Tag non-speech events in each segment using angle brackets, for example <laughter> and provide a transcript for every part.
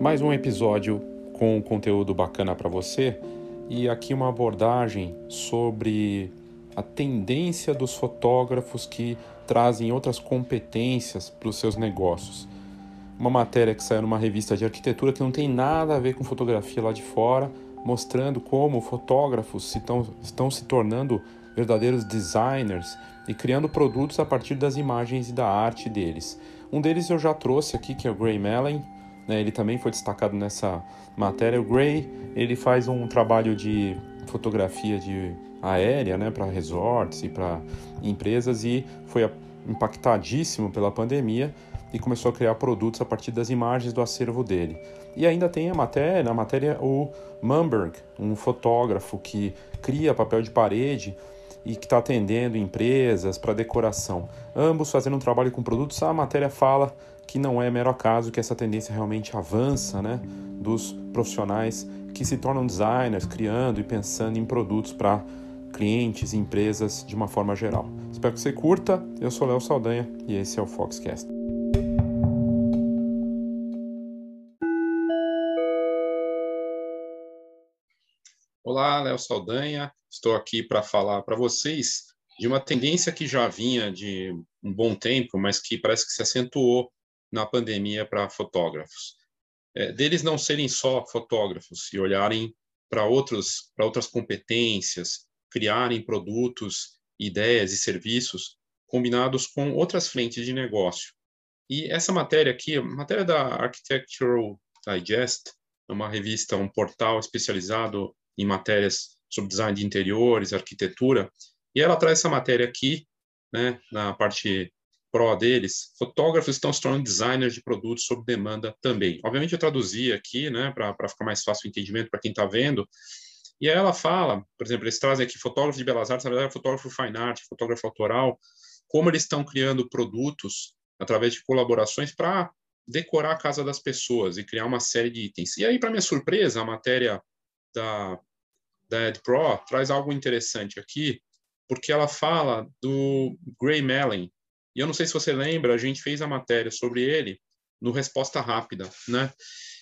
Mais um episódio com conteúdo bacana para você e aqui uma abordagem sobre a tendência dos fotógrafos que trazem outras competências para os seus negócios. Uma matéria que saiu numa revista de arquitetura que não tem nada a ver com fotografia lá de fora, mostrando como fotógrafos estão, estão se tornando verdadeiros designers e criando produtos a partir das imagens e da arte deles. Um deles eu já trouxe aqui, que é o Gray Mellon, né? ele também foi destacado nessa matéria. O Gray ele faz um trabalho de fotografia de aérea né, para resorts e para empresas e foi impactadíssimo pela pandemia e começou a criar produtos a partir das imagens do acervo dele. E ainda tem a matéria, na matéria o Mumberg, um fotógrafo que cria papel de parede e que está atendendo empresas para decoração. Ambos fazendo um trabalho com produtos. A matéria fala que não é mero acaso que essa tendência realmente avança, né, dos profissionais que se tornam designers, criando e pensando em produtos para clientes e empresas de uma forma geral. Espero que você curta. Eu sou Léo Saldanha e esse é o Foxcast. Olá, Léo Saldanha. Estou aqui para falar para vocês de uma tendência que já vinha de um bom tempo, mas que parece que se acentuou na pandemia para fotógrafos. É, deles não serem só fotógrafos e olharem para outros para outras competências, criarem produtos, ideias e serviços combinados com outras frentes de negócio. E essa matéria aqui, matéria da Architectural Digest, é uma revista, um portal especializado em matérias sobre design de interiores, arquitetura, e ela traz essa matéria aqui, né, na parte pro deles, fotógrafos estão se tornando designers de produtos sob demanda também. Obviamente eu traduzi aqui, né, para ficar mais fácil o entendimento para quem está vendo, e aí ela fala, por exemplo, eles trazem aqui fotógrafos de belas artes, na verdade, fotógrafo fine art, fotógrafo autoral, como eles estão criando produtos através de colaborações para decorar a casa das pessoas e criar uma série de itens. E aí, para minha surpresa, a matéria da, da Ed Pro traz algo interessante aqui, porque ela fala do Gray Mellon. E eu não sei se você lembra, a gente fez a matéria sobre ele no Resposta Rápida, né?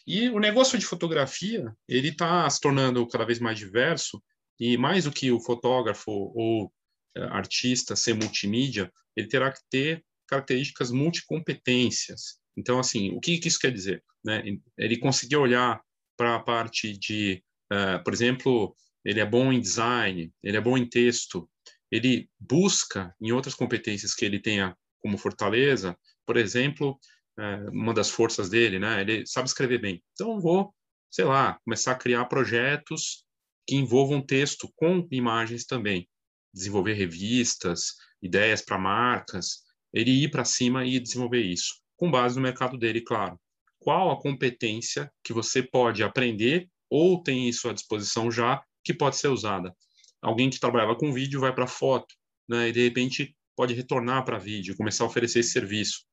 E o negócio de fotografia, ele está se tornando cada vez mais diverso, e mais do que o fotógrafo ou é, artista ser multimídia, ele terá que ter características multicompetências. Então, assim, o que, que isso quer dizer? Né? Ele conseguir olhar para a parte de, uh, por exemplo, ele é bom em design, ele é bom em texto, ele busca em outras competências que ele tenha como fortaleza, por exemplo, é, uma das forças dele, né? Ele sabe escrever bem. Então, vou, sei lá, começar a criar projetos que envolvam texto com imagens também. Desenvolver revistas, ideias para marcas, ele ir para cima e desenvolver isso, com base no mercado dele, claro. Qual a competência que você pode aprender ou tem isso à disposição já que pode ser usada? Alguém que trabalhava com vídeo vai para foto, né? E de repente pode retornar para vídeo, começar a oferecer esse serviço.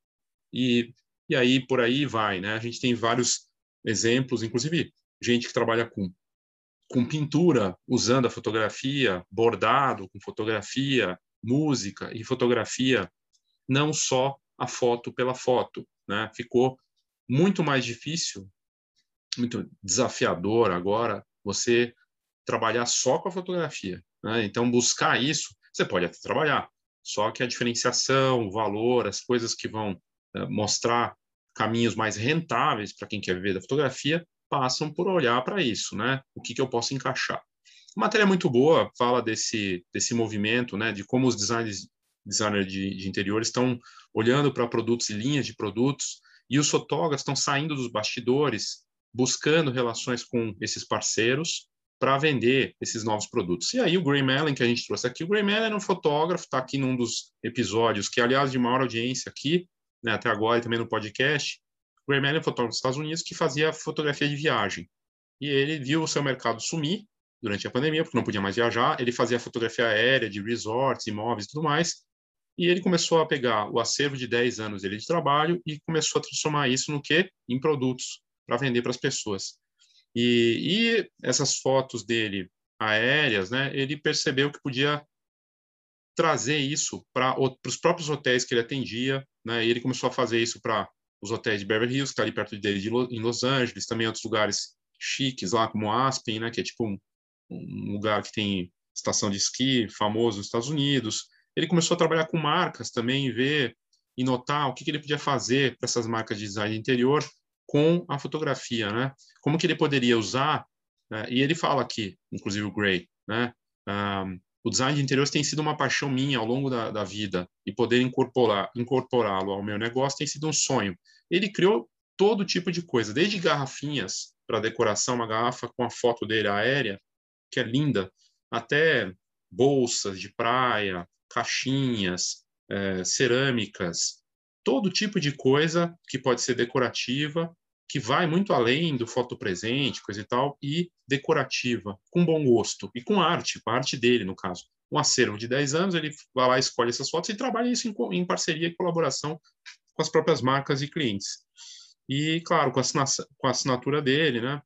E e aí por aí vai, né? A gente tem vários exemplos, inclusive gente que trabalha com com pintura usando a fotografia, bordado com fotografia, música e fotografia, não só a foto pela foto, né? Ficou muito mais difícil, muito desafiador agora você trabalhar só com a fotografia, né? Então buscar isso, você pode até trabalhar, só que a diferenciação, o valor, as coisas que vão eh, mostrar caminhos mais rentáveis para quem quer viver da fotografia passam por olhar para isso, né? O que, que eu posso encaixar. A matéria é muito boa, fala desse, desse movimento, né? De como os designers, designers de, de interiores estão olhando para produtos e linhas de produtos e os fotógrafos estão saindo dos bastidores, buscando relações com esses parceiros para vender esses novos produtos. E aí o Gray Mellon, que a gente trouxe aqui, o Gray Mellon é um fotógrafo, está aqui num dos episódios, que aliás de maior audiência aqui, né, até agora e também no podcast, o Gray Mellon é um fotógrafo dos Estados Unidos que fazia fotografia de viagem. E ele viu o seu mercado sumir durante a pandemia, porque não podia mais viajar. Ele fazia fotografia aérea de resorts, imóveis e tudo mais. E ele começou a pegar o acervo de 10 anos dele de trabalho e começou a transformar isso no quê? Em produtos para vender para as pessoas. E, e, essas fotos dele aéreas, né, ele percebeu que podia trazer isso para os próprios hotéis que ele atendia, né? E ele começou a fazer isso para os hotéis de Beverly Hills, que está ali perto dele, de em Los Angeles, também outros lugares chiques lá, como Aspen, né, que é tipo um, um lugar que tem estação de esqui famoso nos Estados Unidos. Ele começou a trabalhar com marcas também, ver e notar o que, que ele podia fazer para essas marcas de design interior com a fotografia, né? Como que ele poderia usar, né? e ele fala aqui, inclusive o Gray, né? Um, o design de interiores tem sido uma paixão minha ao longo da, da vida e poder incorporar incorporá-lo ao meu negócio tem sido um sonho. Ele criou todo tipo de coisa, desde garrafinhas para decoração, uma garrafa com a foto dele aérea, que é linda, até bolsas de praia, caixinhas, é, cerâmicas, todo tipo de coisa que pode ser decorativa, que vai muito além do foto presente, coisa e tal, e decorativa, com bom gosto, e com arte, com a arte dele, no caso. Um acervo de 10 anos, ele vai lá, escolhe essas fotos e trabalha isso em, em parceria e colaboração com as próprias marcas e clientes. E, claro, com a, com a assinatura dele, né?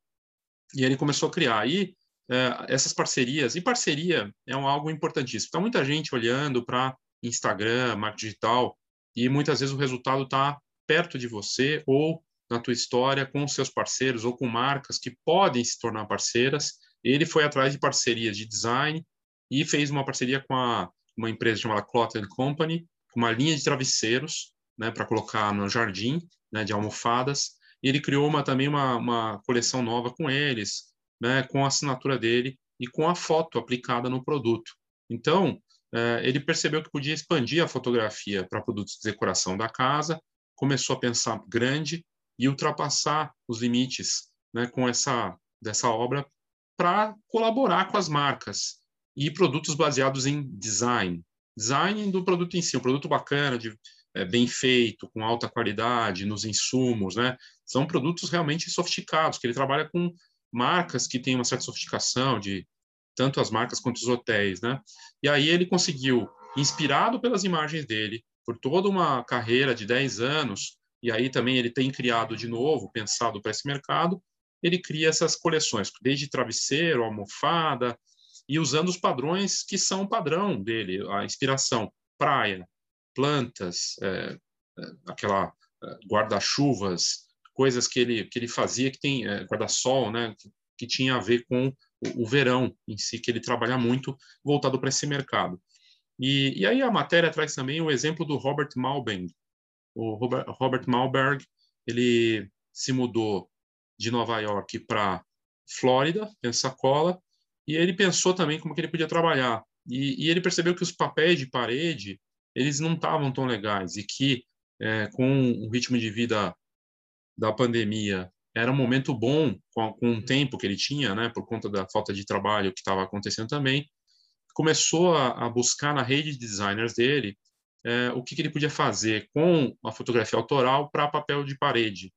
E ele começou a criar. E é, essas parcerias, e parceria é um, algo importantíssimo. Está muita gente olhando para Instagram, marketing digital, e muitas vezes o resultado está perto de você ou na tua história com seus parceiros ou com marcas que podem se tornar parceiras. Ele foi atrás de parcerias de design e fez uma parceria com a, uma empresa chamada Cloth Company, com uma linha de travesseiros, né, para colocar no jardim, né, de almofadas. E ele criou uma, também uma, uma coleção nova com eles, né, com a assinatura dele e com a foto aplicada no produto. Então, ele percebeu que podia expandir a fotografia para produtos de decoração da casa, começou a pensar grande e ultrapassar os limites né, com essa dessa obra para colaborar com as marcas e produtos baseados em design, design do produto em si, um produto bacana, de, é, bem feito, com alta qualidade nos insumos, né? São produtos realmente sofisticados que ele trabalha com marcas que têm uma certa sofisticação de tanto as marcas quanto os hotéis, né? E aí ele conseguiu, inspirado pelas imagens dele, por toda uma carreira de 10 anos, e aí também ele tem criado de novo, pensado para esse mercado, ele cria essas coleções, desde travesseiro, almofada, e usando os padrões que são padrão dele, a inspiração, praia, plantas, é, é aquela é, guarda-chuvas, coisas que ele que ele fazia que tem é, guarda-sol, né, que, que, tinha a ver com o, verão em si, que ele trabalha muito voltado para esse mercado. E, e aí a matéria traz também o exemplo do Robert Malberg. O Robert, Robert Malberg, ele se mudou de Nova York para Flórida, Pensacola, e ele pensou também como que ele podia trabalhar. E, e ele percebeu que os papéis de parede eles não estavam tão legais e que é, com o ritmo de vida da pandemia era um momento bom com, com o tempo que ele tinha, né, por conta da falta de trabalho que estava acontecendo também, começou a, a, buscar na rede de designers dele é, o que, que, ele podia fazer com a fotografia autoral para papel de parede.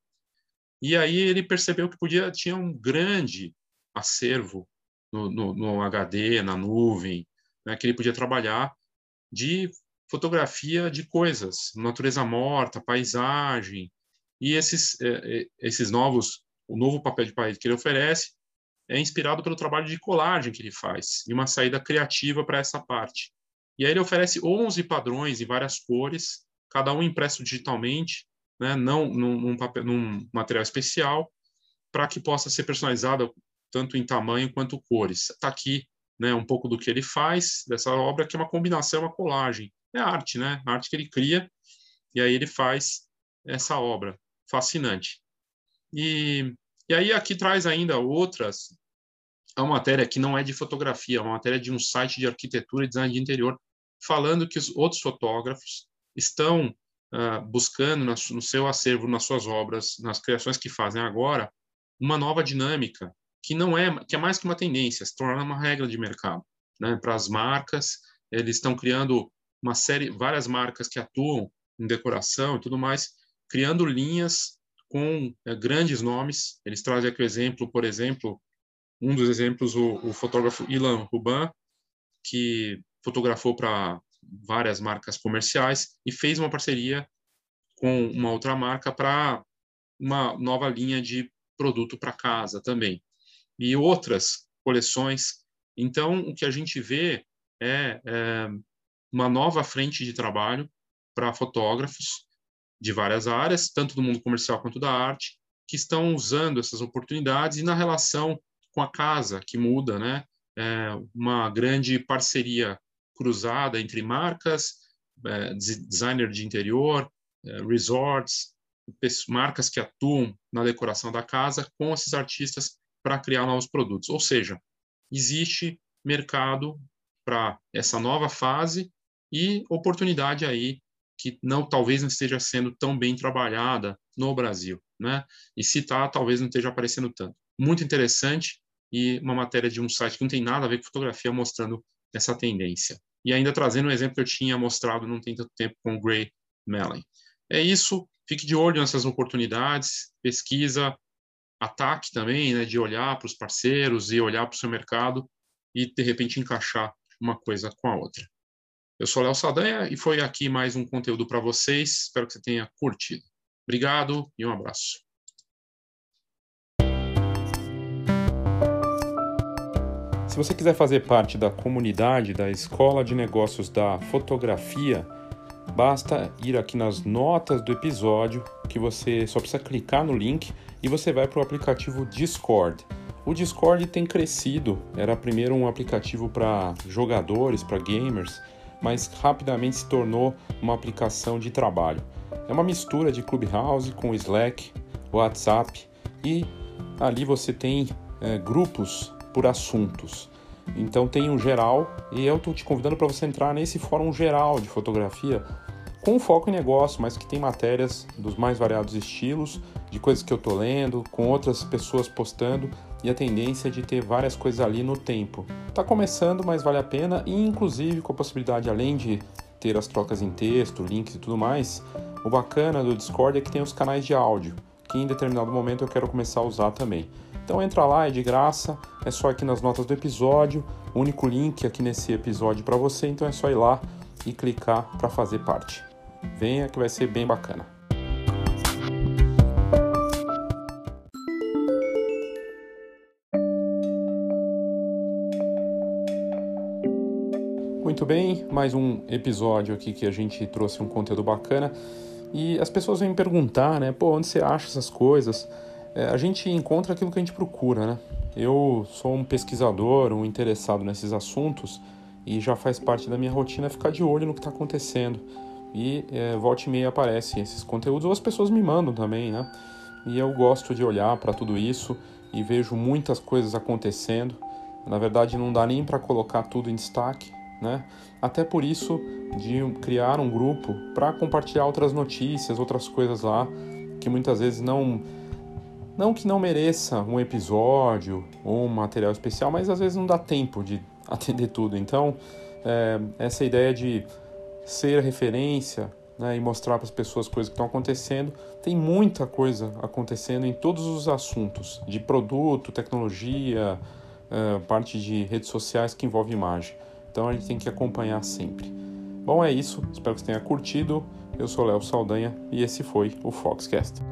E aí ele percebeu que podia tinha um grande acervo no, no, no HD, na nuvem, né, que ele podia trabalhar de fotografia de coisas, natureza morta, paisagem, e esses, é, é, esses novos, o novo papel de parede que ele oferece é inspirado pelo trabalho de colagem que ele faz e uma saída criativa para essa parte. E aí ele oferece 11 padrões em várias cores, cada um impresso digitalmente, né, não num, num, papel, num material especial, para que possa ser personalizado tanto em tamanho quanto cores. Está aqui né, um pouco do que ele faz dessa obra, que é uma combinação, uma colagem. É arte, né? A arte que ele cria, e aí ele faz essa obra fascinante. E, e aí aqui traz ainda outras, é uma matéria que não é de fotografia, é uma matéria de um site de arquitetura e design de interior, falando que os outros fotógrafos estão uh, buscando no, no seu acervo, nas suas obras, nas criações que fazem agora, uma nova dinâmica que não é que é mais que uma tendência, se tornar uma regra de mercado, né? Para as marcas, eles estão criando uma série, várias marcas que atuam em decoração e tudo mais, criando linhas com é, grandes nomes. Eles trazem aqui o exemplo, por exemplo, um dos exemplos, o, o fotógrafo Ilan Ruban, que fotografou para várias marcas comerciais e fez uma parceria com uma outra marca para uma nova linha de produto para casa também. E outras coleções. Então, o que a gente vê é, é uma nova frente de trabalho para fotógrafos de várias áreas, tanto do mundo comercial quanto da arte, que estão usando essas oportunidades e na relação com a casa, que muda, né? É uma grande parceria cruzada entre marcas, é, designer de interior, é, resorts, marcas que atuam na decoração da casa com esses artistas para criar novos produtos. Ou seja, existe mercado para essa nova fase e oportunidade aí que não talvez não esteja sendo tão bem trabalhada no Brasil, né? E se está, talvez não esteja aparecendo tanto. Muito interessante e uma matéria de um site que não tem nada a ver com fotografia mostrando essa tendência. E ainda trazendo um exemplo que eu tinha mostrado não tem tanto tempo com o Gray Mellon. É isso, fique de olho nessas oportunidades, pesquisa, ataque também, né, de olhar para os parceiros e olhar para o seu mercado e, de repente, encaixar uma coisa com a outra. Eu sou Léo Saldanha e foi aqui mais um conteúdo para vocês. Espero que você tenha curtido. Obrigado e um abraço. Se você quiser fazer parte da comunidade da Escola de Negócios da Fotografia, basta ir aqui nas notas do episódio, que você só precisa clicar no link e você vai para o aplicativo Discord. O Discord tem crescido, era primeiro um aplicativo para jogadores, para gamers, mas rapidamente se tornou uma aplicação de trabalho. É uma mistura de Clubhouse com Slack, WhatsApp e ali você tem é, grupos por assuntos. Então tem um geral e eu estou te convidando para você entrar nesse fórum geral de fotografia com foco em negócio, mas que tem matérias dos mais variados estilos, de coisas que eu estou lendo, com outras pessoas postando e a tendência de ter várias coisas ali no tempo. Está começando, mas vale a pena e inclusive com a possibilidade além de ter as trocas em texto, links e tudo mais, o bacana do Discord é que tem os canais de áudio, que em determinado momento eu quero começar a usar também. Então entra lá, é de graça, é só aqui nas notas do episódio, o único link aqui nesse episódio para você, então é só ir lá e clicar para fazer parte. Venha que vai ser bem bacana. Muito bem, mais um episódio aqui que a gente trouxe um conteúdo bacana e as pessoas vêm me perguntar, né? Pô, onde você acha essas coisas? é, a gente encontra aquilo que a gente procura, né? Eu sou um pesquisador, um interessado nesses assuntos e já faz parte da minha rotina ficar de olho no que está acontecendo. E é, volta e meia aparecem esses conteúdos, ou as pessoas me mandam também, né? E eu gosto de olhar para tudo isso e vejo muitas coisas acontecendo. Na verdade, não dá nem para colocar tudo em destaque, né? Até por isso de criar um grupo para compartilhar outras notícias, outras coisas lá que muitas vezes não não que não mereça um episódio ou um material especial, mas às vezes não dá tempo de <laughs> atender tudo. Então, é, essa ideia de ser referência né, e mostrar para as pessoas coisas que estão acontecendo, tem muita coisa acontecendo em todos os assuntos de produto, tecnologia, é, parte de redes sociais que envolve imagem. Então a gente tem que acompanhar sempre. Bom, é isso. Espero que você tenha curtido. Eu sou Léo Saldanha e esse foi o Foxcast.